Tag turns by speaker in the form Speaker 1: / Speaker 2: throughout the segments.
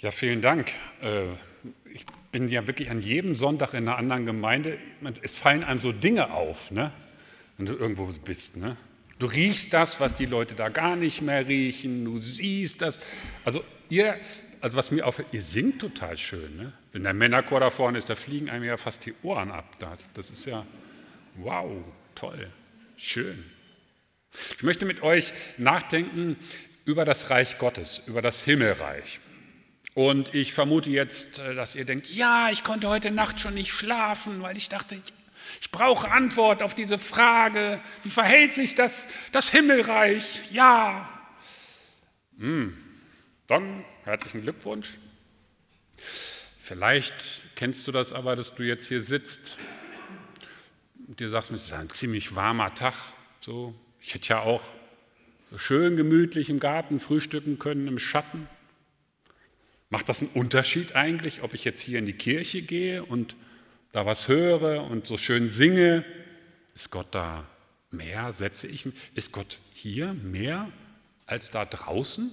Speaker 1: Ja, vielen Dank. Äh, ich bin ja wirklich an jedem Sonntag in einer anderen Gemeinde. Es fallen einem so Dinge auf, ne? wenn du irgendwo bist. Ne? Du riechst das, was die Leute da gar nicht mehr riechen. Du siehst das. Also ihr, also was mir auffällt, ihr singt total schön. Ne? Wenn der Männerchor da vorne ist, da fliegen einem ja fast die Ohren ab. Das ist ja wow, toll, schön. Ich möchte mit euch nachdenken über das Reich Gottes, über das Himmelreich. Und ich vermute jetzt, äh, dass ihr denkt, ja, ich konnte heute Nacht schon nicht schlafen, weil ich dachte, ich, ich brauche Antwort auf diese Frage, wie verhält sich das, das Himmelreich? Ja. Hm. Dann herzlichen Glückwunsch. Vielleicht kennst du das aber, dass du jetzt hier sitzt und dir sagst, es ist ein ziemlich warmer Tag. So, ich hätte ja auch schön gemütlich im Garten frühstücken können im Schatten. Macht das einen Unterschied eigentlich, ob ich jetzt hier in die Kirche gehe und da was höre und so schön singe? Ist Gott da mehr? Setze ich mich? Ist Gott hier mehr als da draußen?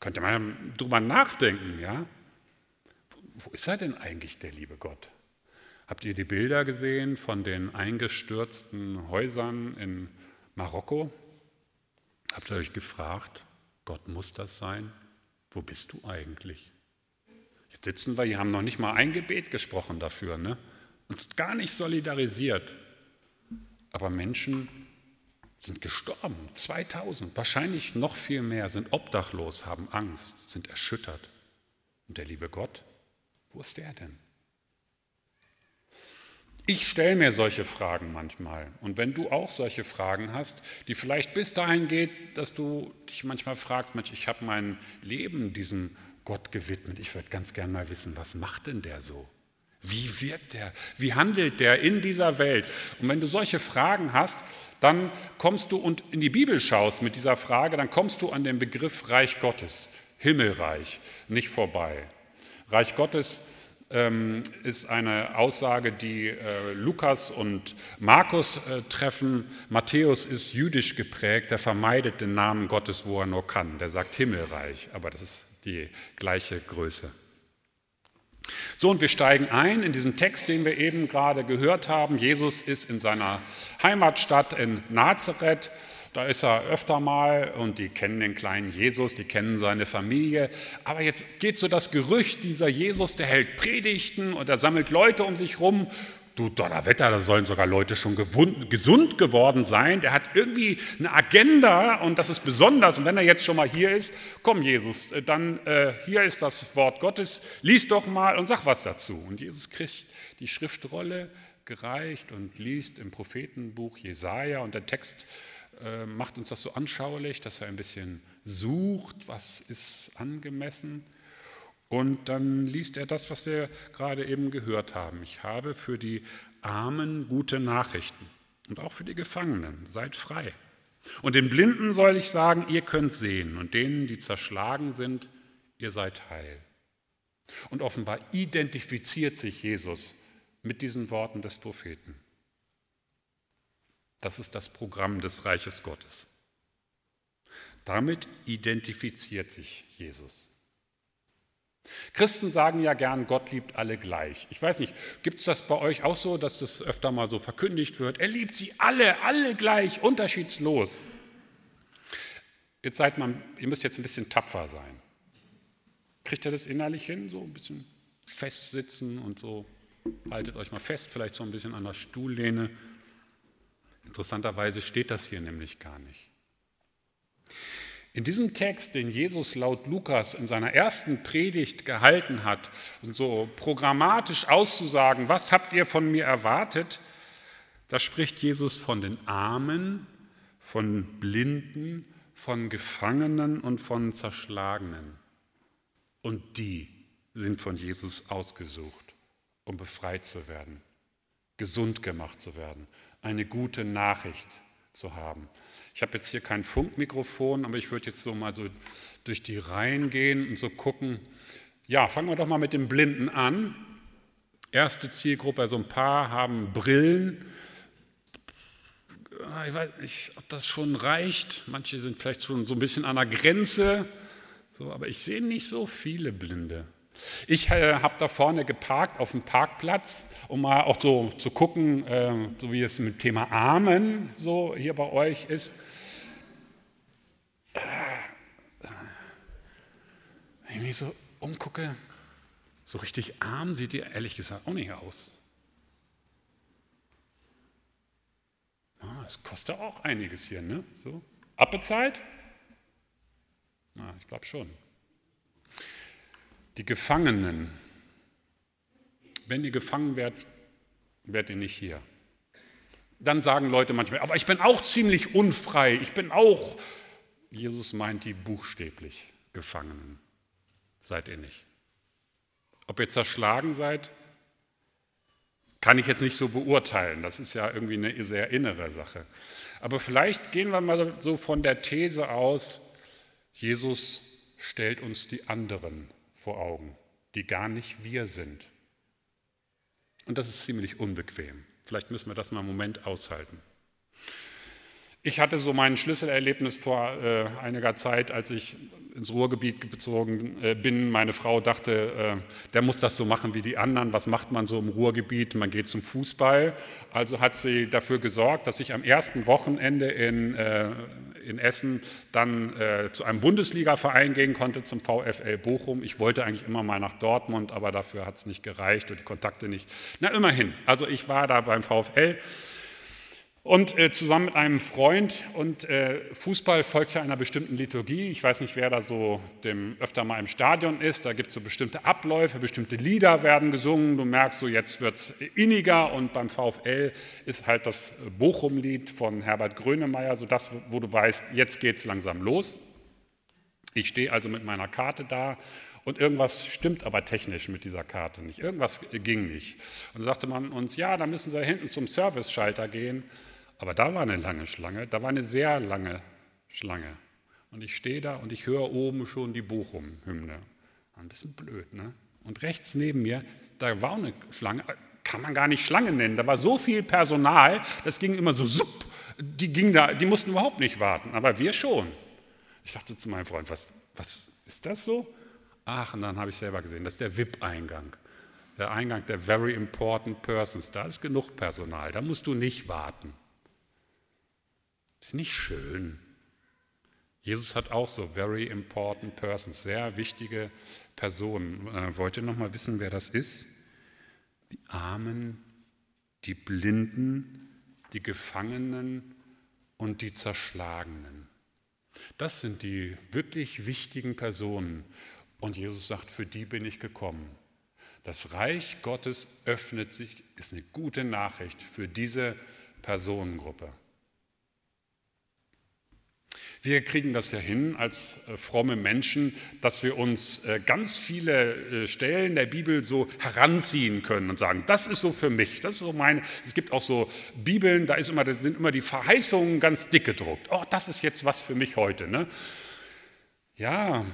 Speaker 1: Könnte man drüber nachdenken, ja? Wo ist er denn eigentlich, der liebe Gott? Habt ihr die Bilder gesehen von den eingestürzten Häusern in Marokko? Habt ihr euch gefragt, Gott muss das sein? Wo bist du eigentlich? Jetzt sitzen wir hier, haben noch nicht mal ein Gebet gesprochen dafür, ne? uns gar nicht solidarisiert. Aber Menschen sind gestorben, 2000, wahrscheinlich noch viel mehr, sind obdachlos, haben Angst, sind erschüttert. Und der liebe Gott, wo ist der denn? Ich stelle mir solche Fragen manchmal. Und wenn du auch solche Fragen hast, die vielleicht bis dahin geht, dass du dich manchmal fragst, Mensch, ich habe mein Leben diesem Gott gewidmet. Ich würde ganz gern mal wissen, was macht denn der so? Wie wird der? Wie handelt der in dieser Welt? Und wenn du solche Fragen hast, dann kommst du und in die Bibel schaust mit dieser Frage, dann kommst du an den Begriff Reich Gottes, Himmelreich, nicht vorbei. Reich Gottes ähm, ist eine Aussage, die äh, Lukas und Markus äh, treffen. Matthäus ist jüdisch geprägt, der vermeidet den Namen Gottes, wo er nur kann. Der sagt Himmelreich, aber das ist die gleiche Größe. So, und wir steigen ein in diesen Text, den wir eben gerade gehört haben. Jesus ist in seiner Heimatstadt in Nazareth da ist er öfter mal und die kennen den kleinen Jesus, die kennen seine Familie. Aber jetzt geht so das Gerücht, dieser Jesus, der hält Predigten und er sammelt Leute um sich rum. Du Donnerwetter, da sollen sogar Leute schon gesund geworden sein. Der hat irgendwie eine Agenda und das ist besonders. Und wenn er jetzt schon mal hier ist, komm Jesus, dann äh, hier ist das Wort Gottes, lies doch mal und sag was dazu. Und Jesus kriegt die Schriftrolle gereicht und liest im Prophetenbuch Jesaja und der Text äh, macht uns das so anschaulich, dass er ein bisschen sucht, was ist angemessen. Und dann liest er das, was wir gerade eben gehört haben. Ich habe für die Armen gute Nachrichten und auch für die Gefangenen. Seid frei. Und den Blinden soll ich sagen, ihr könnt sehen. Und denen, die zerschlagen sind, ihr seid heil. Und offenbar identifiziert sich Jesus mit diesen Worten des Propheten. Das ist das Programm des Reiches Gottes. Damit identifiziert sich Jesus. Christen sagen ja gern, Gott liebt alle gleich. Ich weiß nicht, gibt es das bei euch auch so, dass das öfter mal so verkündigt wird? Er liebt sie alle, alle gleich, unterschiedslos. Jetzt seid man, ihr müsst jetzt ein bisschen tapfer sein. Kriegt ihr das innerlich hin, so ein bisschen festsitzen und so? Haltet euch mal fest, vielleicht so ein bisschen an der Stuhllehne. Interessanterweise steht das hier nämlich gar nicht. In diesem Text, den Jesus laut Lukas in seiner ersten Predigt gehalten hat, und so programmatisch auszusagen, was habt ihr von mir erwartet, da spricht Jesus von den Armen, von Blinden, von Gefangenen und von Zerschlagenen. Und die sind von Jesus ausgesucht, um befreit zu werden, gesund gemacht zu werden, eine gute Nachricht zu haben. Ich habe jetzt hier kein Funkmikrofon, aber ich würde jetzt so mal so durch die Reihen gehen und so gucken. Ja, fangen wir doch mal mit dem Blinden an. Erste Zielgruppe, so ein paar haben Brillen. Ich weiß nicht, ob das schon reicht. Manche sind vielleicht schon so ein bisschen an der Grenze. So, aber ich sehe nicht so viele Blinde. Ich äh, habe da vorne geparkt auf dem Parkplatz, um mal auch so zu gucken, äh, so wie es mit dem Thema Armen so hier bei euch ist. Äh, wenn ich mich so umgucke, so richtig arm sieht ihr ehrlich gesagt auch nicht aus. Es ah, kostet auch einiges hier, ne? So. Abbezahlt? Na, ich glaube schon. Die Gefangenen. Wenn ihr gefangen werdet, werdet ihr nicht hier. Dann sagen Leute manchmal, aber ich bin auch ziemlich unfrei, ich bin auch. Jesus meint die buchstäblich Gefangenen. Seid ihr nicht. Ob ihr zerschlagen seid, kann ich jetzt nicht so beurteilen. Das ist ja irgendwie eine sehr innere Sache. Aber vielleicht gehen wir mal so von der These aus, Jesus stellt uns die anderen vor Augen, die gar nicht wir sind. Und das ist ziemlich unbequem. Vielleicht müssen wir das mal einen Moment aushalten. Ich hatte so mein Schlüsselerlebnis vor äh, einiger Zeit, als ich ins Ruhrgebiet bezogen äh, bin. Meine Frau dachte, äh, der muss das so machen wie die anderen. Was macht man so im Ruhrgebiet? Man geht zum Fußball. Also hat sie dafür gesorgt, dass ich am ersten Wochenende in, äh, in Essen dann zu einem Bundesligaverein gehen konnte, zum VfL Bochum. Ich wollte eigentlich immer mal nach Dortmund, aber dafür hat es nicht gereicht und die Kontakte nicht. Na, immerhin. Also ich war da beim VfL. Und äh, zusammen mit einem Freund und äh, Fußball folgt ja einer bestimmten Liturgie. Ich weiß nicht, wer da so dem, öfter mal im Stadion ist. Da gibt es so bestimmte Abläufe, bestimmte Lieder werden gesungen. Du merkst so, jetzt wird es inniger. Und beim VfL ist halt das Bochum-Lied von Herbert Grönemeyer, so das, wo du weißt, jetzt geht es langsam los. Ich stehe also mit meiner Karte da und irgendwas stimmt aber technisch mit dieser Karte nicht. Irgendwas ging nicht. Und da sagte man uns, ja, da müssen Sie hinten zum Service-Schalter gehen. Aber da war eine lange Schlange, da war eine sehr lange Schlange. Und ich stehe da und ich höre oben schon die Bochum-Hymne. Ein bisschen blöd, ne? Und rechts neben mir, da war eine Schlange, kann man gar nicht Schlange nennen. Da war so viel Personal, das ging immer so, supp, die, ging da, die mussten überhaupt nicht warten, aber wir schon. Ich sagte zu meinem Freund, was, was ist das so? Ach, und dann habe ich selber gesehen, das ist der VIP-Eingang. Der Eingang der Very Important Persons. Da ist genug Personal, da musst du nicht warten. Ist nicht schön. Jesus hat auch so very important persons, sehr wichtige Personen. Äh, wollt ihr noch mal wissen, wer das ist? Die Armen, die Blinden, die Gefangenen und die Zerschlagenen. Das sind die wirklich wichtigen Personen. Und Jesus sagt, für die bin ich gekommen. Das Reich Gottes öffnet sich, ist eine gute Nachricht für diese Personengruppe. Wir kriegen das ja hin als äh, fromme Menschen, dass wir uns äh, ganz viele äh, Stellen der Bibel so heranziehen können und sagen, das ist so für mich, das ist so meine. Es gibt auch so Bibeln, da, ist immer, da sind immer die Verheißungen ganz dick gedruckt. Oh, das ist jetzt was für mich heute. Ne? Ja,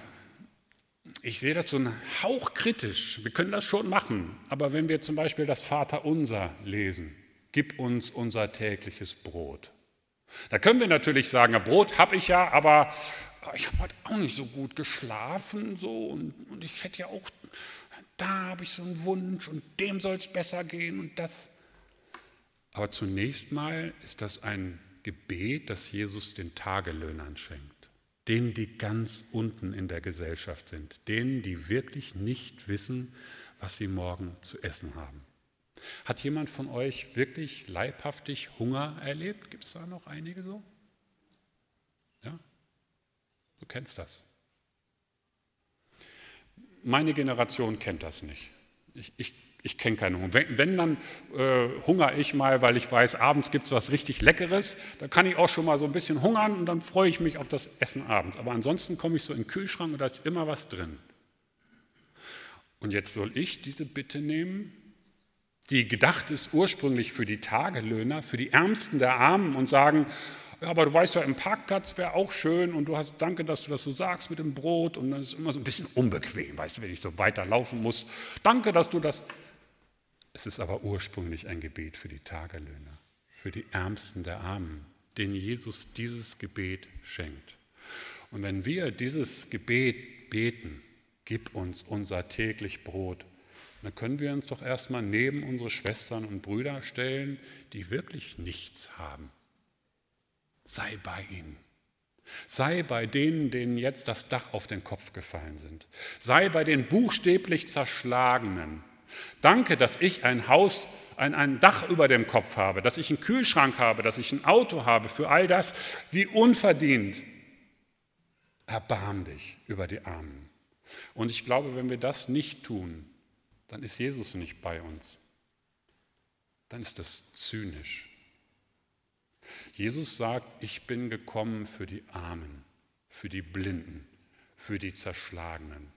Speaker 1: ich sehe das so ein Hauch kritisch. Wir können das schon machen, aber wenn wir zum Beispiel das Vaterunser lesen, gib uns unser tägliches Brot. Da können wir natürlich sagen, Brot habe ich ja, aber ich habe heute auch nicht so gut geschlafen so, und, und ich hätte ja auch, da habe ich so einen Wunsch und dem soll es besser gehen und das. Aber zunächst mal ist das ein Gebet, das Jesus den Tagelöhnern schenkt, denen, die ganz unten in der Gesellschaft sind, denen, die wirklich nicht wissen, was sie morgen zu essen haben. Hat jemand von euch wirklich leibhaftig Hunger erlebt? Gibt es da noch einige so? Ja? Du kennst das. Meine Generation kennt das nicht. Ich, ich, ich kenne keinen Hunger. Wenn, wenn dann äh, hungere ich mal, weil ich weiß, abends gibt es was richtig Leckeres. Da kann ich auch schon mal so ein bisschen hungern und dann freue ich mich auf das Essen abends. Aber ansonsten komme ich so in den Kühlschrank und da ist immer was drin. Und jetzt soll ich diese Bitte nehmen die gedacht ist ursprünglich für die Tagelöhner, für die Ärmsten der Armen und sagen, ja, aber du weißt ja, im Parkplatz wäre auch schön und du hast, danke, dass du das so sagst mit dem Brot und dann ist immer so ein bisschen unbequem, weißt du, wenn ich so weiterlaufen muss. Danke, dass du das. Es ist aber ursprünglich ein Gebet für die Tagelöhner, für die Ärmsten der Armen, denen Jesus dieses Gebet schenkt. Und wenn wir dieses Gebet beten, gib uns unser täglich Brot, dann können wir uns doch erstmal neben unsere Schwestern und Brüder stellen, die wirklich nichts haben. Sei bei ihnen. Sei bei denen, denen jetzt das Dach auf den Kopf gefallen sind. Sei bei den buchstäblich Zerschlagenen. Danke, dass ich ein Haus, ein, ein Dach über dem Kopf habe, dass ich einen Kühlschrank habe, dass ich ein Auto habe. Für all das, wie unverdient. Erbarm dich über die Armen. Und ich glaube, wenn wir das nicht tun, dann ist Jesus nicht bei uns. Dann ist das zynisch. Jesus sagt, ich bin gekommen für die Armen, für die Blinden, für die Zerschlagenen.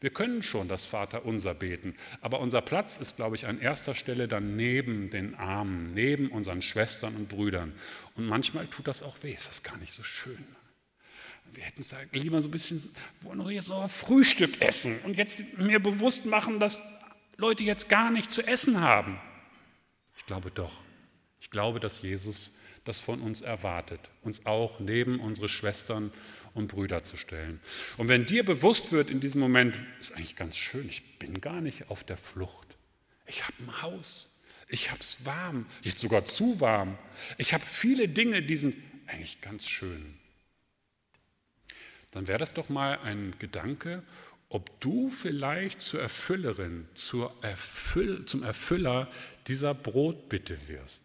Speaker 1: Wir können schon das Vaterunser beten, aber unser Platz ist, glaube ich, an erster Stelle dann neben den Armen, neben unseren Schwestern und Brüdern. Und manchmal tut das auch weh, ist das gar nicht so schön. Wir hätten es lieber so ein bisschen, wollen wir jetzt noch Frühstück essen und jetzt mir bewusst machen, dass Leute jetzt gar nicht zu essen haben. Ich glaube doch. Ich glaube, dass Jesus das von uns erwartet, uns auch neben unsere Schwestern und Brüder zu stellen. Und wenn dir bewusst wird in diesem Moment, ist eigentlich ganz schön, ich bin gar nicht auf der Flucht. Ich habe ein Haus, ich habe es warm, jetzt sogar zu warm. Ich habe viele Dinge, die sind eigentlich ganz schön. Dann wäre das doch mal ein Gedanke, ob du vielleicht zur Erfüllerin, zur Erfüll, zum Erfüller dieser Brotbitte wirst.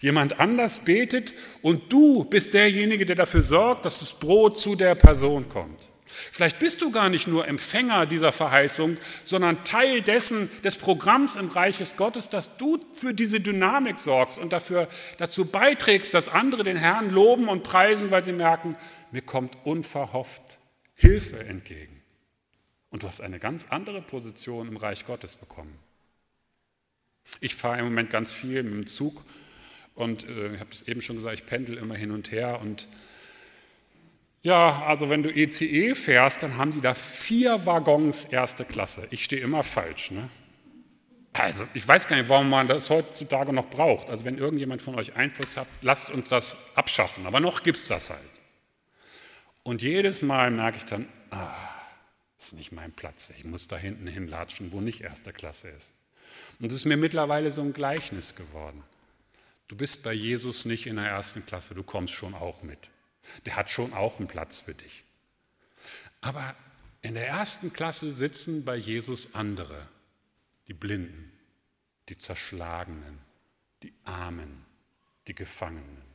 Speaker 1: Jemand anders betet und du bist derjenige, der dafür sorgt, dass das Brot zu der Person kommt. Vielleicht bist du gar nicht nur Empfänger dieser Verheißung, sondern Teil dessen, des Programms im Reich des Gottes, dass du für diese Dynamik sorgst und dafür, dazu beiträgst, dass andere den Herrn loben und preisen, weil sie merken, mir kommt unverhofft Hilfe entgegen. Und du hast eine ganz andere Position im Reich Gottes bekommen. Ich fahre im Moment ganz viel mit dem Zug und äh, ich habe es eben schon gesagt, ich pendel immer hin und her. Und ja, also wenn du ECE e fährst, dann haben die da vier Waggons erste Klasse. Ich stehe immer falsch. Ne? Also ich weiß gar nicht, warum man das heutzutage noch braucht. Also wenn irgendjemand von euch Einfluss hat, lasst uns das abschaffen. Aber noch gibt es das halt. Und jedes Mal merke ich dann, ah, das ist nicht mein Platz. Ich muss da hinten hinlatschen, wo nicht erste Klasse ist. Und es ist mir mittlerweile so ein Gleichnis geworden. Du bist bei Jesus nicht in der ersten Klasse, du kommst schon auch mit. Der hat schon auch einen Platz für dich. Aber in der ersten Klasse sitzen bei Jesus andere, die Blinden, die Zerschlagenen, die Armen, die Gefangenen.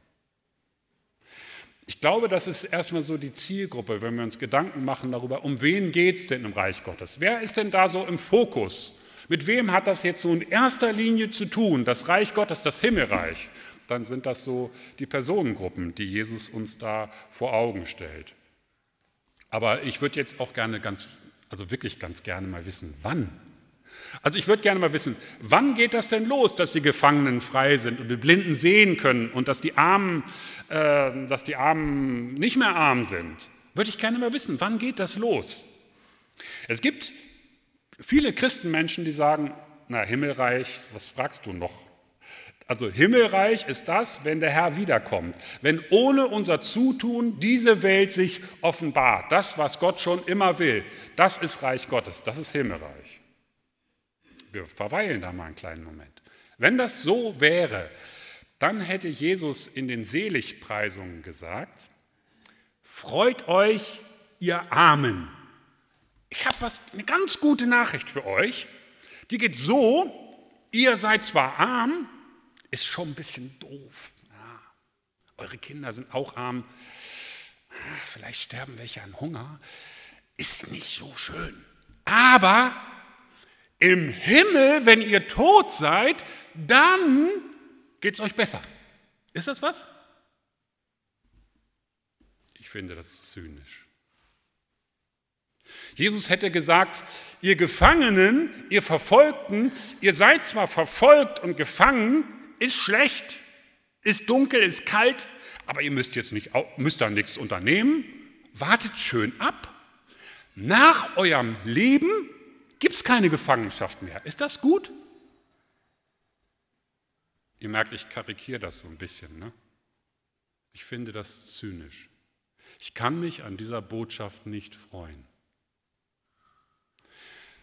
Speaker 1: Ich glaube, das ist erstmal so die Zielgruppe, wenn wir uns Gedanken machen darüber, um wen geht es denn im Reich Gottes? Wer ist denn da so im Fokus? Mit wem hat das jetzt so in erster Linie zu tun? Das Reich Gottes, das Himmelreich. Dann sind das so die Personengruppen, die Jesus uns da vor Augen stellt. Aber ich würde jetzt auch gerne ganz, also wirklich ganz gerne mal wissen, wann also ich würde gerne mal wissen, wann geht das denn los, dass die Gefangenen frei sind und die Blinden sehen können und dass die Armen, äh, dass die Armen nicht mehr arm sind? Würde ich gerne mal wissen, wann geht das los? Es gibt viele Christenmenschen, die sagen, na Himmelreich, was fragst du noch? Also Himmelreich ist das, wenn der Herr wiederkommt, wenn ohne unser Zutun diese Welt sich offenbart. Das, was Gott schon immer will, das ist Reich Gottes, das ist Himmelreich wir verweilen da mal einen kleinen Moment. Wenn das so wäre, dann hätte Jesus in den Seligpreisungen gesagt, freut euch, ihr Armen. Ich habe eine ganz gute Nachricht für euch. Die geht so, ihr seid zwar arm, ist schon ein bisschen doof. Ja, eure Kinder sind auch arm. Vielleicht sterben welche an Hunger. Ist nicht so schön. Aber im Himmel, wenn ihr tot seid, dann geht es euch besser. Ist das was? Ich finde das zynisch. Jesus hätte gesagt, ihr Gefangenen, ihr Verfolgten, ihr seid zwar verfolgt und gefangen, ist schlecht, ist dunkel, ist kalt, aber ihr müsst jetzt nicht, müsst da nichts unternehmen. Wartet schön ab. Nach eurem Leben gibt es keine Gefangenschaft mehr. Ist das gut? Ihr merkt, ich karikiere das so ein bisschen. Ne? Ich finde das zynisch. Ich kann mich an dieser Botschaft nicht freuen.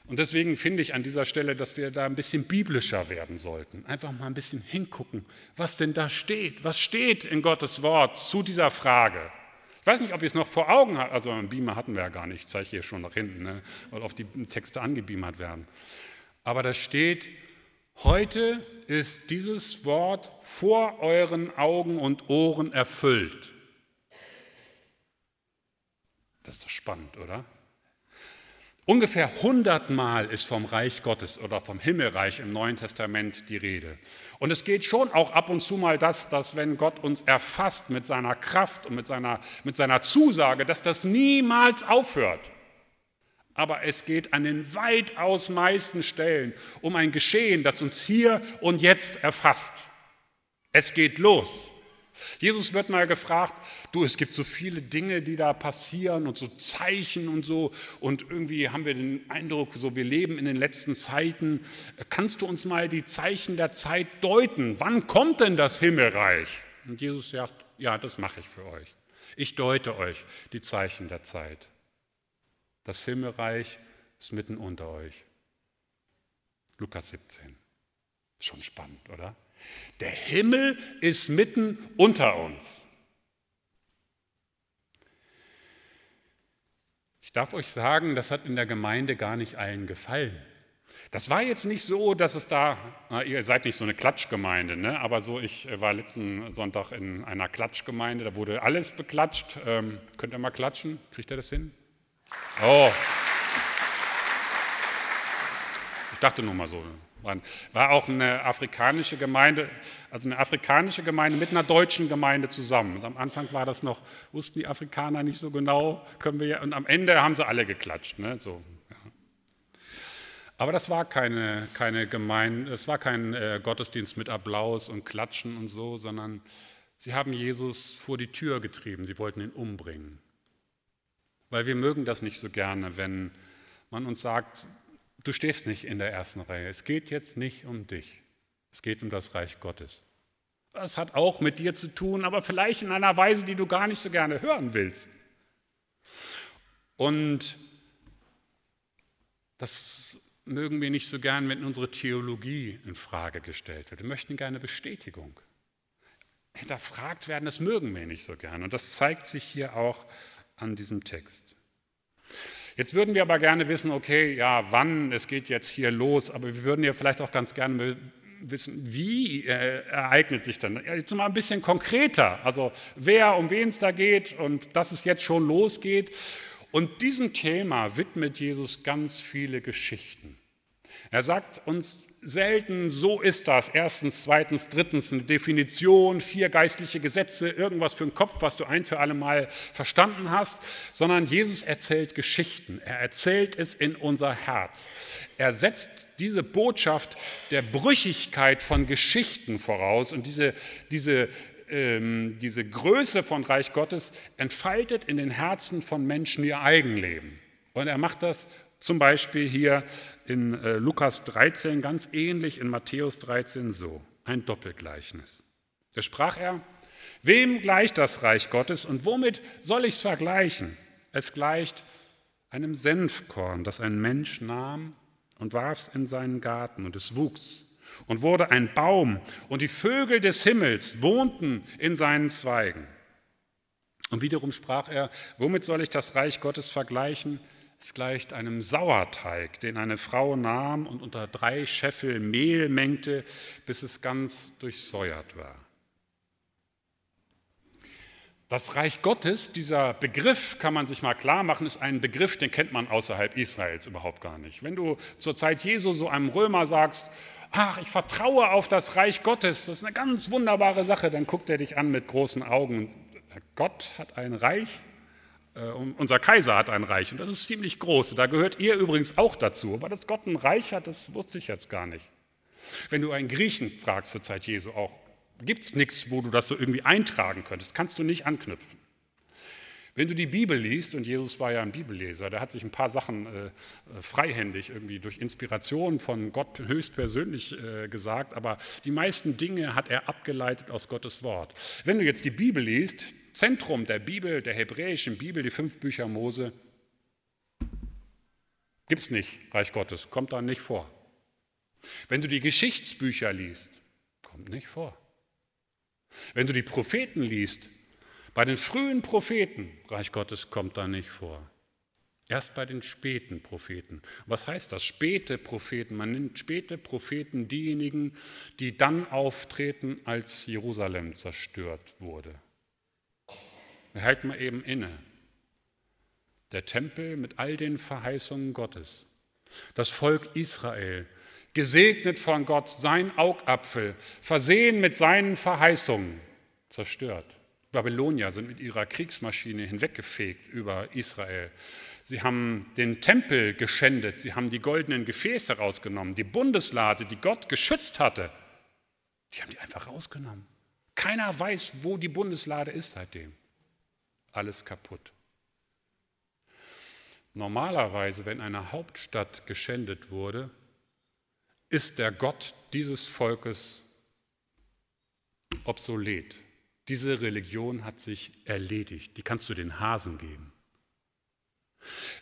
Speaker 1: Und deswegen finde ich an dieser Stelle, dass wir da ein bisschen biblischer werden sollten. Einfach mal ein bisschen hingucken, was denn da steht. Was steht in Gottes Wort zu dieser Frage? Ich weiß nicht, ob ihr es noch vor Augen habt. Also einen Beamer hatten wir ja gar nicht. Ich zeige hier schon nach hinten, ne? weil auf die Texte angebeamert werden. Aber da steht, heute ist dieses Wort vor euren Augen und Ohren erfüllt. Das ist doch spannend, oder? Ungefähr hundertmal ist vom Reich Gottes oder vom Himmelreich im Neuen Testament die Rede. Und es geht schon auch ab und zu mal das, dass wenn Gott uns erfasst mit seiner Kraft und mit seiner, mit seiner Zusage, dass das niemals aufhört. Aber es geht an den weitaus meisten Stellen um ein Geschehen, das uns hier und jetzt erfasst. Es geht los. Jesus wird mal gefragt, du, es gibt so viele Dinge, die da passieren und so Zeichen und so und irgendwie haben wir den Eindruck, so wir leben in den letzten Zeiten. Kannst du uns mal die Zeichen der Zeit deuten? Wann kommt denn das Himmelreich? Und Jesus sagt, ja, das mache ich für euch. Ich deute euch die Zeichen der Zeit. Das Himmelreich ist mitten unter euch. Lukas 17. Schon spannend, oder? Der Himmel ist mitten unter uns. Ich darf euch sagen, das hat in der Gemeinde gar nicht allen gefallen. Das war jetzt nicht so, dass es da, ihr seid nicht so eine Klatschgemeinde, ne? aber so, ich war letzten Sonntag in einer Klatschgemeinde, da wurde alles beklatscht. Ähm, könnt ihr mal klatschen? Kriegt ihr das hin? Oh. Ich dachte nur mal so, war auch eine afrikanische Gemeinde, also eine afrikanische Gemeinde mit einer deutschen Gemeinde zusammen. Und am Anfang war das noch, wussten die Afrikaner nicht so genau, können wir ja, und am Ende haben sie alle geklatscht. Ne? So, ja. Aber das war keine, keine Gemeinde, das war kein äh, Gottesdienst mit Applaus und Klatschen und so, sondern sie haben Jesus vor die Tür getrieben, sie wollten ihn umbringen. Weil wir mögen das nicht so gerne, wenn man uns sagt, Du stehst nicht in der ersten Reihe. Es geht jetzt nicht um dich. Es geht um das Reich Gottes. Das hat auch mit dir zu tun, aber vielleicht in einer Weise, die du gar nicht so gerne hören willst. Und das mögen wir nicht so gern, wenn unsere Theologie in Frage gestellt wird. Wir möchten gerne Bestätigung. Hinterfragt werden, das mögen wir nicht so gern. Und das zeigt sich hier auch an diesem Text. Jetzt würden wir aber gerne wissen, okay, ja, wann, es geht jetzt hier los, aber wir würden ja vielleicht auch ganz gerne wissen, wie äh, ereignet sich dann? Jetzt mal ein bisschen konkreter, also wer, um wen es da geht und dass es jetzt schon losgeht. Und diesem Thema widmet Jesus ganz viele Geschichten. Er sagt uns selten, so ist das. Erstens, zweitens, drittens eine Definition, vier geistliche Gesetze, irgendwas für den Kopf, was du ein für alle Mal verstanden hast, sondern Jesus erzählt Geschichten. Er erzählt es in unser Herz. Er setzt diese Botschaft der Brüchigkeit von Geschichten voraus und diese, diese, ähm, diese Größe von Reich Gottes entfaltet in den Herzen von Menschen ihr Eigenleben. Und er macht das zum Beispiel hier in äh, Lukas 13 ganz ähnlich in Matthäus 13 so, ein Doppelgleichnis. Da sprach er, wem gleicht das Reich Gottes und womit soll ich es vergleichen? Es gleicht einem Senfkorn, das ein Mensch nahm und warf es in seinen Garten und es wuchs und wurde ein Baum und die Vögel des Himmels wohnten in seinen Zweigen. Und wiederum sprach er, womit soll ich das Reich Gottes vergleichen? Es gleicht einem Sauerteig, den eine Frau nahm und unter drei Scheffel Mehl mengte, bis es ganz durchsäuert war. Das Reich Gottes, dieser Begriff, kann man sich mal klar machen, ist ein Begriff, den kennt man außerhalb Israels überhaupt gar nicht. Wenn du zur Zeit Jesu so einem Römer sagst, ach, ich vertraue auf das Reich Gottes, das ist eine ganz wunderbare Sache, dann guckt er dich an mit großen Augen. Gott hat ein Reich, unser Kaiser hat ein Reich und das ist ziemlich groß. Da gehört ihr übrigens auch dazu. Aber dass Gott ein Reich hat, das wusste ich jetzt gar nicht. Wenn du einen Griechen fragst zur Zeit Jesu auch, gibt es nichts, wo du das so irgendwie eintragen könntest, kannst du nicht anknüpfen. Wenn du die Bibel liest, und Jesus war ja ein Bibelleser, der hat sich ein paar Sachen äh, äh freihändig irgendwie durch Inspiration von Gott höchstpersönlich äh, gesagt, aber die meisten Dinge hat er abgeleitet aus Gottes Wort. Wenn du jetzt die Bibel liest, Zentrum der Bibel, der hebräischen Bibel, die fünf Bücher Mose, Gibt es nicht, Reich Gottes, kommt da nicht vor. Wenn du die Geschichtsbücher liest, kommt nicht vor. Wenn du die Propheten liest, bei den frühen Propheten, Reich Gottes kommt da nicht vor. Erst bei den späten Propheten. Was heißt das? Späte Propheten. Man nennt späte Propheten diejenigen, die dann auftreten, als Jerusalem zerstört wurde. Halten mal eben inne. Der Tempel mit all den Verheißungen Gottes. Das Volk Israel, gesegnet von Gott, sein Augapfel, versehen mit seinen Verheißungen, zerstört. Babylonier sind mit ihrer Kriegsmaschine hinweggefegt über Israel. Sie haben den Tempel geschändet, sie haben die goldenen Gefäße rausgenommen, die Bundeslade, die Gott geschützt hatte, die haben die einfach rausgenommen. Keiner weiß, wo die Bundeslade ist seitdem. Alles kaputt. Normalerweise, wenn eine Hauptstadt geschändet wurde, ist der Gott dieses Volkes obsolet. Diese Religion hat sich erledigt. Die kannst du den Hasen geben.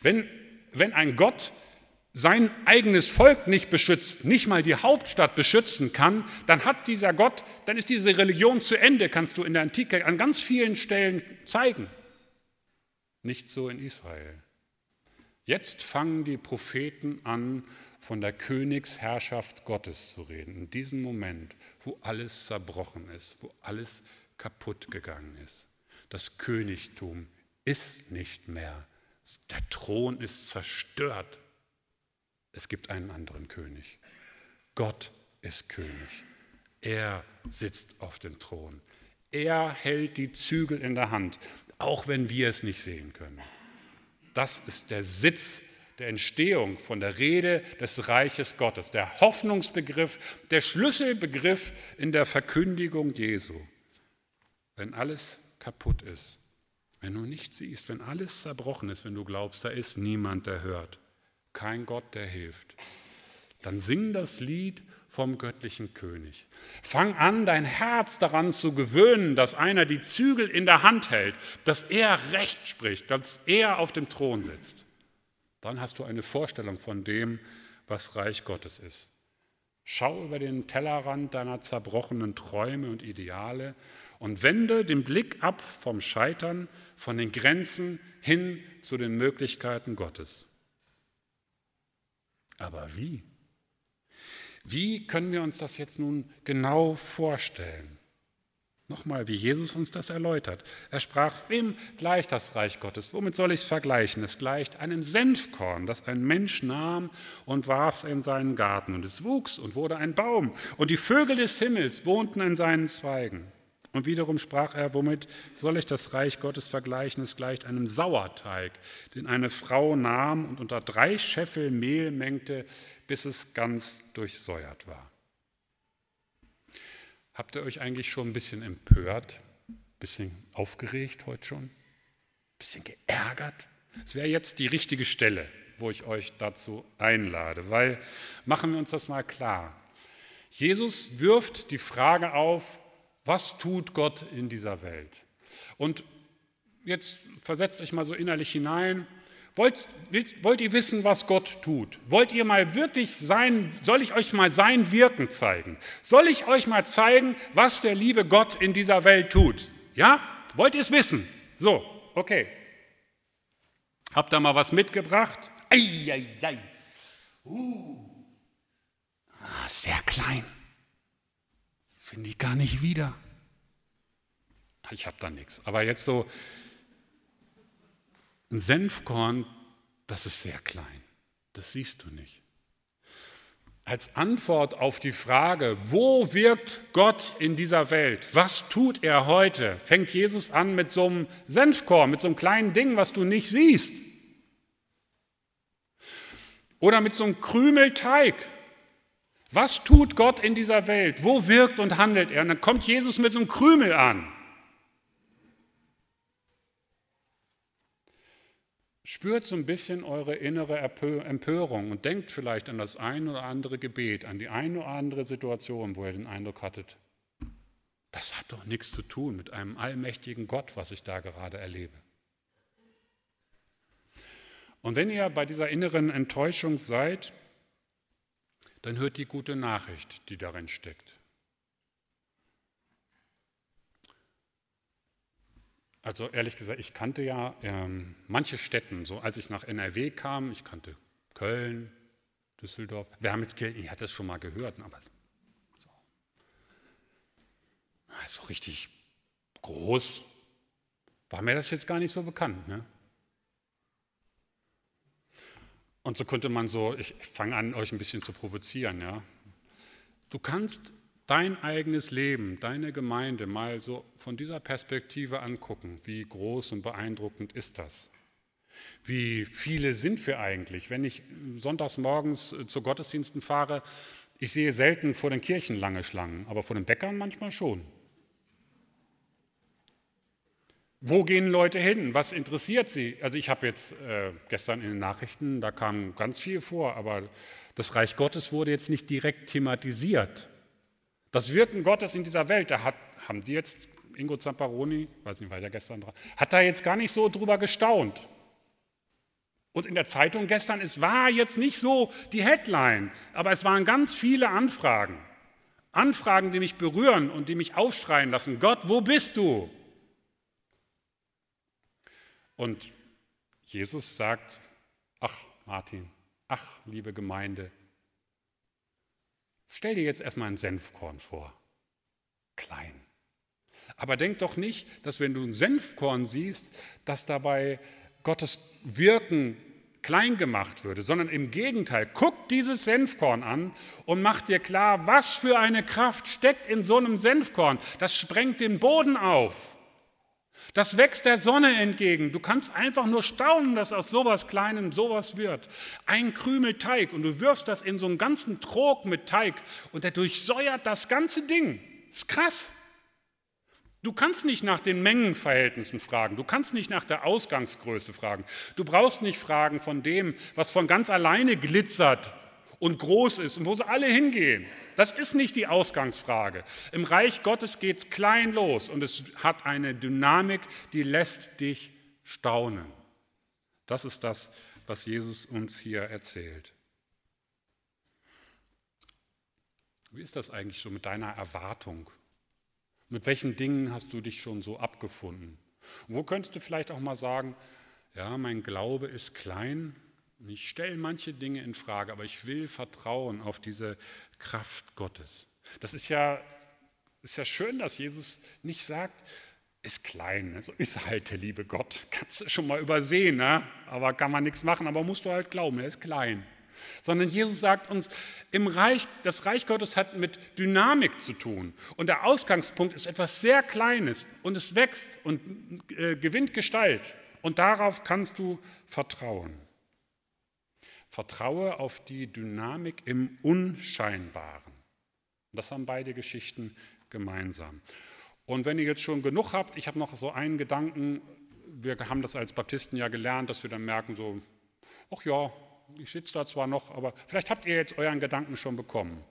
Speaker 1: Wenn, wenn ein Gott sein eigenes Volk nicht beschützt, nicht mal die Hauptstadt beschützen kann, dann hat dieser Gott, dann ist diese Religion zu Ende, kannst du in der Antike an ganz vielen Stellen zeigen. Nicht so in Israel. Jetzt fangen die Propheten an, von der Königsherrschaft Gottes zu reden. In diesem Moment, wo alles zerbrochen ist, wo alles kaputt gegangen ist. Das Königtum ist nicht mehr. Der Thron ist zerstört. Es gibt einen anderen König. Gott ist König. Er sitzt auf dem Thron. Er hält die Zügel in der Hand, auch wenn wir es nicht sehen können. Das ist der Sitz der Entstehung von der Rede des Reiches Gottes, der Hoffnungsbegriff, der Schlüsselbegriff in der Verkündigung Jesu. Wenn alles kaputt ist, wenn du nichts siehst, wenn alles zerbrochen ist, wenn du glaubst, da ist niemand, der hört, kein Gott, der hilft, dann sing das Lied vom göttlichen König. Fang an, dein Herz daran zu gewöhnen, dass einer die Zügel in der Hand hält, dass er Recht spricht, dass er auf dem Thron sitzt. Dann hast du eine Vorstellung von dem, was Reich Gottes ist. Schau über den Tellerrand deiner zerbrochenen Träume und Ideale und wende den Blick ab vom Scheitern, von den Grenzen hin zu den Möglichkeiten Gottes. Aber wie? Wie können wir uns das jetzt nun genau vorstellen? Nochmal, wie Jesus uns das erläutert. Er sprach, wem gleicht das Reich Gottes? Womit soll ich es vergleichen? Es gleicht einem Senfkorn, das ein Mensch nahm und warf es in seinen Garten. Und es wuchs und wurde ein Baum. Und die Vögel des Himmels wohnten in seinen Zweigen. Und wiederum sprach er, womit soll ich das Reich Gottes vergleichen? Es gleicht einem Sauerteig, den eine Frau nahm und unter drei Scheffel Mehl mengte, bis es ganz durchsäuert war. Habt ihr euch eigentlich schon ein bisschen empört, ein bisschen aufgeregt heute schon, ein bisschen geärgert? Das wäre jetzt die richtige Stelle, wo ich euch dazu einlade, weil machen wir uns das mal klar. Jesus wirft die Frage auf, was tut Gott in dieser Welt? Und jetzt versetzt euch mal so innerlich hinein. Wollt, wollt ihr wissen, was Gott tut? Wollt ihr mal wirklich sein, soll ich euch mal sein Wirken zeigen? Soll ich euch mal zeigen, was der liebe Gott in dieser Welt tut? Ja? Wollt ihr es wissen? So, okay. Habt ihr mal was mitgebracht? Eieiei. Uh. Ah, sehr klein. Finde ich gar nicht wieder. Ich habe da nichts. Aber jetzt so ein Senfkorn, das ist sehr klein. Das siehst du nicht. Als Antwort auf die Frage, wo wirkt Gott in dieser Welt? Was tut er heute? Fängt Jesus an mit so einem Senfkorn, mit so einem kleinen Ding, was du nicht siehst. Oder mit so einem Krümelteig, was tut Gott in dieser Welt? Wo wirkt und handelt er? Und dann kommt Jesus mit so einem Krümel an. Spürt so ein bisschen eure innere Empörung und denkt vielleicht an das ein oder andere Gebet, an die eine oder andere Situation, wo ihr den Eindruck hattet, das hat doch nichts zu tun mit einem allmächtigen Gott, was ich da gerade erlebe. Und wenn ihr bei dieser inneren Enttäuschung seid, dann hört die gute Nachricht, die darin steckt. Also ehrlich gesagt, ich kannte ja ähm, manche Städten, so als ich nach NRW kam, ich kannte Köln, Düsseldorf, Wermelskirchen, ich hatte es schon mal gehört, aber so, so richtig groß war mir das jetzt gar nicht so bekannt. Ne? Und so konnte man so, ich fange an, euch ein bisschen zu provozieren. Ja? Du kannst dein eigenes Leben, deine Gemeinde mal so von dieser Perspektive angucken. Wie groß und beeindruckend ist das? Wie viele sind wir eigentlich? Wenn ich sonntags morgens äh, zu Gottesdiensten fahre, ich sehe selten vor den Kirchen lange Schlangen, aber vor den Bäckern manchmal schon. Wo gehen Leute hin? Was interessiert sie? Also ich habe jetzt äh, gestern in den Nachrichten, da kam ganz viel vor, aber das Reich Gottes wurde jetzt nicht direkt thematisiert. Das Wirken Gottes in dieser Welt, da hat, haben die jetzt, Ingo Zamparoni, weiß nicht, war der gestern dran, hat da jetzt gar nicht so drüber gestaunt. Und in der Zeitung gestern, es war jetzt nicht so die Headline, aber es waren ganz viele Anfragen. Anfragen, die mich berühren und die mich aufschreien lassen. Gott, wo bist du? Und Jesus sagt, ach Martin, ach liebe Gemeinde, stell dir jetzt erstmal ein Senfkorn vor. Klein. Aber denk doch nicht, dass wenn du ein Senfkorn siehst, dass dabei Gottes Wirken klein gemacht würde, sondern im Gegenteil, guck dieses Senfkorn an und mach dir klar, was für eine Kraft steckt in so einem Senfkorn. Das sprengt den Boden auf. Das wächst der Sonne entgegen. Du kannst einfach nur staunen, dass aus sowas Kleinem sowas wird. Ein Krümel Teig und du wirfst das in so einen ganzen Trog mit Teig und der durchsäuert das ganze Ding. Ist krass. Du kannst nicht nach den Mengenverhältnissen fragen, du kannst nicht nach der Ausgangsgröße fragen, du brauchst nicht fragen von dem, was von ganz alleine glitzert und groß ist und wo sie alle hingehen. Das ist nicht die Ausgangsfrage. Im Reich Gottes geht es klein los und es hat eine Dynamik, die lässt dich staunen. Das ist das, was Jesus uns hier erzählt. Wie ist das eigentlich so mit deiner Erwartung? Mit welchen Dingen hast du dich schon so abgefunden? Und wo könntest du vielleicht auch mal sagen, ja, mein Glaube ist klein, ich stelle manche Dinge in Frage, aber ich will vertrauen auf diese Kraft Gottes. Das ist ja, ist ja schön, dass Jesus nicht sagt, ist klein, ne? so ist halt der liebe Gott. Kannst du schon mal übersehen, ne? aber kann man nichts machen, aber musst du halt glauben, er ist klein. Sondern Jesus sagt uns, im Reich, das Reich Gottes hat mit Dynamik zu tun. Und der Ausgangspunkt ist etwas sehr Kleines und es wächst und äh, gewinnt Gestalt. Und darauf kannst du vertrauen. Vertraue auf die Dynamik im Unscheinbaren. Das haben beide Geschichten gemeinsam. Und wenn ihr jetzt schon genug habt, ich habe noch so einen Gedanken, wir haben das als Baptisten ja gelernt, dass wir dann merken, so, ach ja, ich sitze da zwar noch, aber vielleicht habt ihr jetzt euren Gedanken schon bekommen.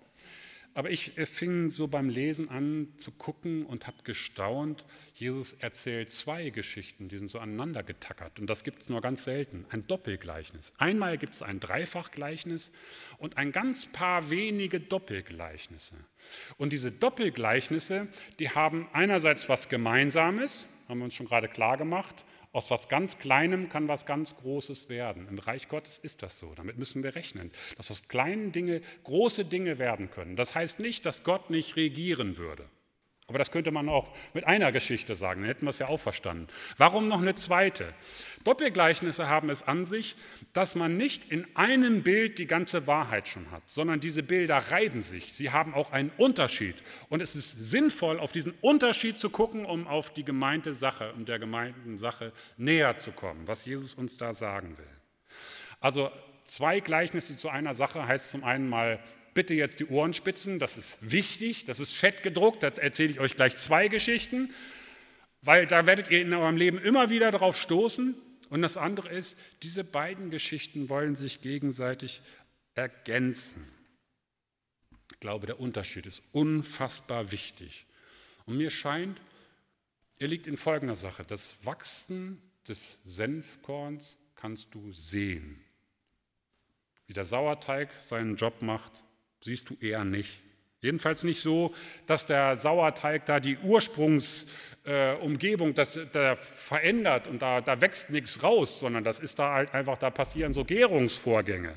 Speaker 1: Aber ich äh, fing so beim Lesen an zu gucken und habe gestaunt. Jesus erzählt zwei Geschichten, die sind so aneinander getackert. Und das gibt es nur ganz selten. Ein Doppelgleichnis. Einmal gibt es ein Dreifachgleichnis und ein ganz paar wenige Doppelgleichnisse. Und diese Doppelgleichnisse, die haben einerseits was Gemeinsames, haben wir uns schon gerade klar gemacht, aus was ganz Kleinem kann was ganz Großes werden. Im Reich Gottes ist das so. Damit müssen wir rechnen, dass aus kleinen Dinge große Dinge werden können. Das heißt nicht, dass Gott nicht regieren würde. Aber das könnte man auch mit einer Geschichte sagen, dann hätten wir es ja auch verstanden. Warum noch eine zweite? Doppelgleichnisse haben es an sich, dass man nicht in einem Bild die ganze Wahrheit schon hat, sondern diese Bilder reiben sich. Sie haben auch einen Unterschied. Und es ist sinnvoll, auf diesen Unterschied zu gucken, um auf die gemeinte Sache, um der gemeinten Sache näher zu kommen, was Jesus uns da sagen will. Also zwei Gleichnisse zu einer Sache heißt zum einen mal bitte jetzt die Ohren spitzen, das ist wichtig, das ist fett gedruckt, da erzähle ich euch gleich zwei Geschichten, weil da werdet ihr in eurem Leben immer wieder darauf stoßen. Und das andere ist, diese beiden Geschichten wollen sich gegenseitig ergänzen. Ich glaube, der Unterschied ist unfassbar wichtig. Und mir scheint, er liegt in folgender Sache. Das Wachsen des Senfkorns kannst du sehen. Wie der Sauerteig seinen Job macht, siehst du eher nicht. Jedenfalls nicht so, dass der Sauerteig da die Ursprungsumgebung äh, verändert und da, da wächst nichts raus, sondern das ist da halt einfach, da passieren so Gärungsvorgänge.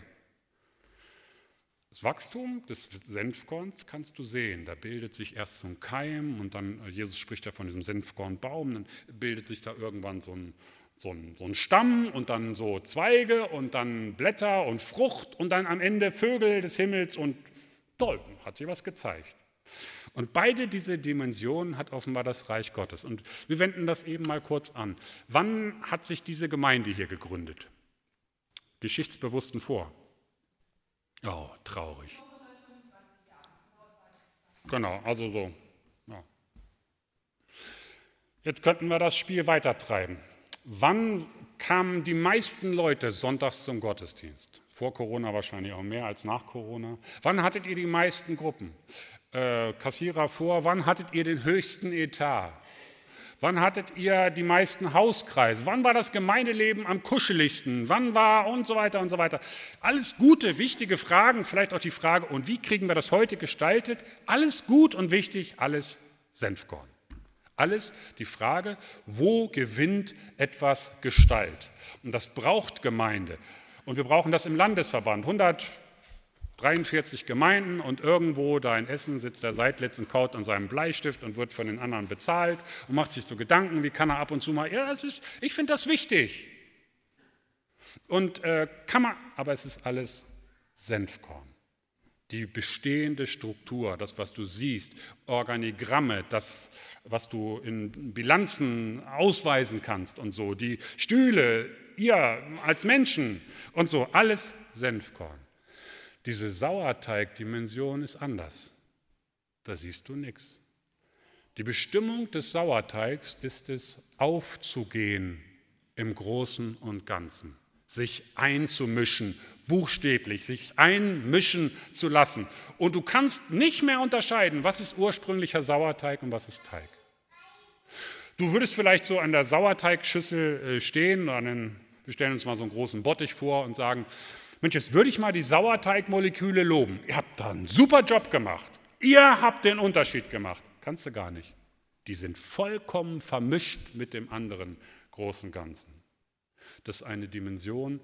Speaker 1: Das Wachstum des Senfkorns kannst du sehen. Da bildet sich erst so ein Keim und dann, äh, Jesus spricht ja von diesem Senfkornbaum, dann bildet sich da irgendwann so ein, so ein, so ein Stamm und dann so Zweige und dann Blätter und Frucht und dann am Ende Vögel des Himmels und toll, hat dir was gezeigt. Und beide diese Dimensionen hat offenbar das Reich Gottes. Und wir wenden das eben mal kurz an. Wann hat sich diese Gemeinde hier gegründet? Geschichtsbewussten vor. Oh, traurig. Genau, also so. Ja. Jetzt könnten wir das Spiel weitertreiben. Wann kamen die meisten Leute sonntags zum Gottesdienst? Vor Corona wahrscheinlich auch mehr als nach Corona. Wann hattet ihr die meisten Gruppen? Äh, Kassierer vor, wann hattet ihr den höchsten Etat? Wann hattet ihr die meisten Hauskreise? Wann war das Gemeindeleben am kuscheligsten? Wann war und so weiter und so weiter? Alles gute, wichtige Fragen, vielleicht auch die Frage, und wie kriegen wir das heute gestaltet? Alles gut und wichtig, alles Senfkorn. Alles die Frage, wo gewinnt etwas Gestalt? Und das braucht Gemeinde. Und wir brauchen das im Landesverband. 100 43 Gemeinden und irgendwo da in Essen sitzt der Seidlitz und kaut an seinem Bleistift und wird von den anderen bezahlt und macht sich so Gedanken, wie kann er ab und zu mal, ja, das ist, ich finde das wichtig. Und äh, kann man, aber es ist alles Senfkorn. Die bestehende Struktur, das, was du siehst, Organigramme, das, was du in Bilanzen ausweisen kannst und so, die Stühle, ihr als Menschen und so, alles Senfkorn. Diese Sauerteigdimension ist anders. Da siehst du nichts. Die Bestimmung des Sauerteigs ist es, aufzugehen im Großen und Ganzen, sich einzumischen, buchstäblich, sich einmischen zu lassen. Und du kannst nicht mehr unterscheiden, was ist ursprünglicher Sauerteig und was ist Teig. Du würdest vielleicht so an der Sauerteigschüssel äh, stehen, wir stellen uns mal so einen großen Bottich vor und sagen, Mensch, jetzt würde ich mal die Sauerteigmoleküle loben. Ihr habt da einen super Job gemacht. Ihr habt den Unterschied gemacht. Kannst du gar nicht. Die sind vollkommen vermischt mit dem anderen großen Ganzen. Das ist eine Dimension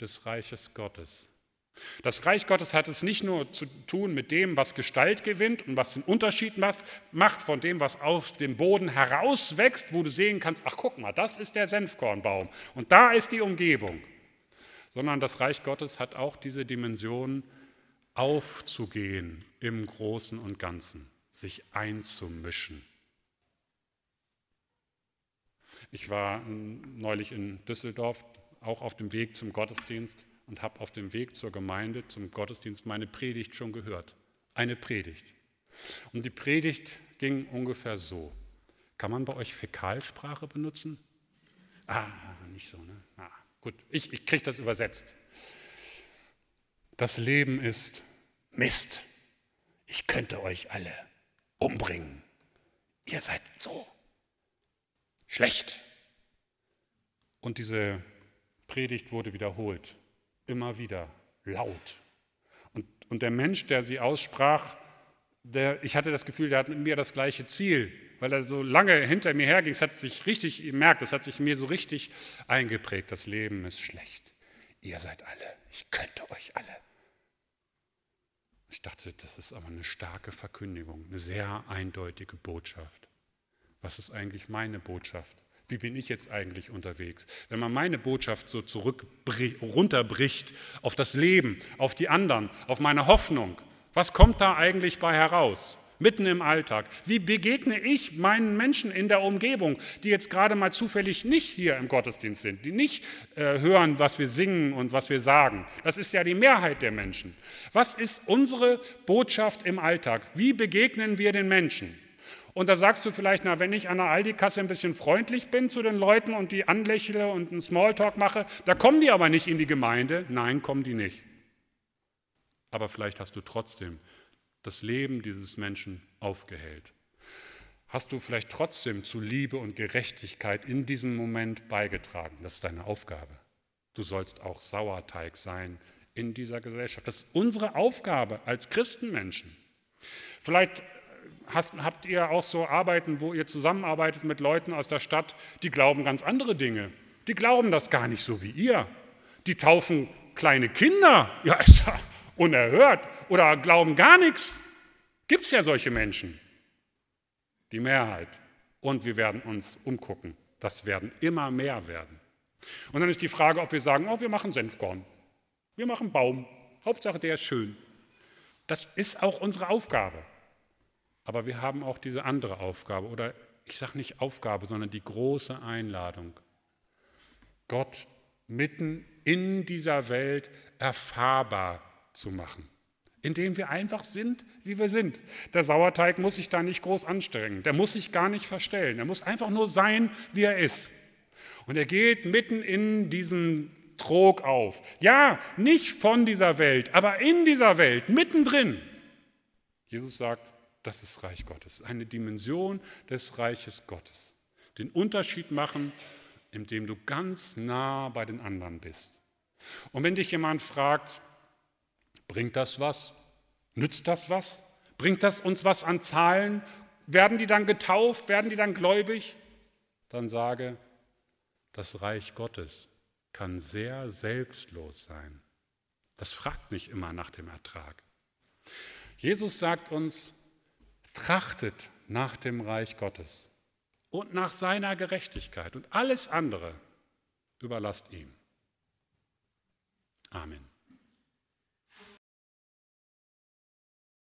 Speaker 1: des Reiches Gottes. Das Reich Gottes hat es nicht nur zu tun mit dem, was Gestalt gewinnt und was den Unterschied macht von dem, was aus dem Boden herauswächst, wo du sehen kannst, ach guck mal, das ist der Senfkornbaum und da ist die Umgebung sondern das Reich Gottes hat auch diese Dimension, aufzugehen im Großen und Ganzen, sich einzumischen. Ich war neulich in Düsseldorf, auch auf dem Weg zum Gottesdienst und habe auf dem Weg zur Gemeinde, zum Gottesdienst meine Predigt schon gehört. Eine Predigt. Und die Predigt ging ungefähr so. Kann man bei euch Fäkalsprache benutzen? Ah, nicht so, ne? Ah. Gut, ich, ich kriege das übersetzt. Das Leben ist Mist. Ich könnte euch alle umbringen. Ihr seid so schlecht. Und diese Predigt wurde wiederholt, immer wieder laut. Und, und der Mensch, der sie aussprach, der, ich hatte das Gefühl, der hat mit mir das gleiche Ziel weil er so lange hinter mir herging. Es hat sich richtig gemerkt, es hat sich mir so richtig eingeprägt. Das Leben ist schlecht. Ihr seid alle. Ich könnte euch alle. Ich dachte, das ist aber eine starke Verkündigung, eine sehr eindeutige Botschaft. Was ist eigentlich meine Botschaft? Wie bin ich jetzt eigentlich unterwegs? Wenn man meine Botschaft so zurück runterbricht auf das Leben, auf die anderen, auf meine Hoffnung, was kommt da eigentlich bei heraus? mitten im Alltag? Wie begegne ich meinen Menschen in der Umgebung, die jetzt gerade mal zufällig nicht hier im Gottesdienst sind, die nicht äh, hören, was wir singen und was wir sagen? Das ist ja die Mehrheit der Menschen. Was ist unsere Botschaft im Alltag? Wie begegnen wir den Menschen? Und da sagst du vielleicht, na, wenn ich an der Aldi-Kasse ein bisschen freundlich bin zu den Leuten und die anlächle und einen Smalltalk mache, da kommen die aber nicht in die Gemeinde. Nein, kommen die nicht. Aber vielleicht hast du trotzdem das Leben dieses Menschen aufgehellt? Hast du vielleicht trotzdem zu Liebe und Gerechtigkeit in diesem Moment beigetragen? Das ist deine Aufgabe. du sollst auch Sauerteig sein in dieser Gesellschaft. Das ist unsere Aufgabe als Christenmenschen. Vielleicht hast, habt ihr auch so Arbeiten, wo ihr zusammenarbeitet mit Leuten aus der Stadt, die glauben ganz andere Dinge. Die glauben das gar nicht so wie ihr. Die taufen kleine Kinder. Ja, ist ja unerhört. Oder glauben gar nichts. Gibt es ja solche Menschen. Die Mehrheit. Und wir werden uns umgucken. Das werden immer mehr werden. Und dann ist die Frage, ob wir sagen, oh, wir machen Senfkorn. Wir machen Baum. Hauptsache, der ist schön. Das ist auch unsere Aufgabe. Aber wir haben auch diese andere Aufgabe, oder ich sage nicht Aufgabe, sondern die große Einladung. Gott mitten in dieser Welt erfahrbar zu machen, indem wir einfach sind, wie wir sind. Der Sauerteig muss sich da nicht groß anstrengen, der muss sich gar nicht verstellen, er muss einfach nur sein, wie er ist. Und er geht mitten in diesen Trog auf. Ja, nicht von dieser Welt, aber in dieser Welt, mittendrin. Jesus sagt, das ist Reich Gottes, eine Dimension des Reiches Gottes. Den Unterschied machen, indem du ganz nah bei den anderen bist. Und wenn dich jemand fragt, bringt das was? Nützt das was? Bringt das uns was an Zahlen? Werden die dann getauft? Werden die dann gläubig? Dann sage, das Reich Gottes kann sehr selbstlos sein. Das fragt nicht immer nach dem Ertrag. Jesus sagt uns, Trachtet nach dem Reich Gottes und nach seiner Gerechtigkeit und alles andere überlasst ihm. Amen.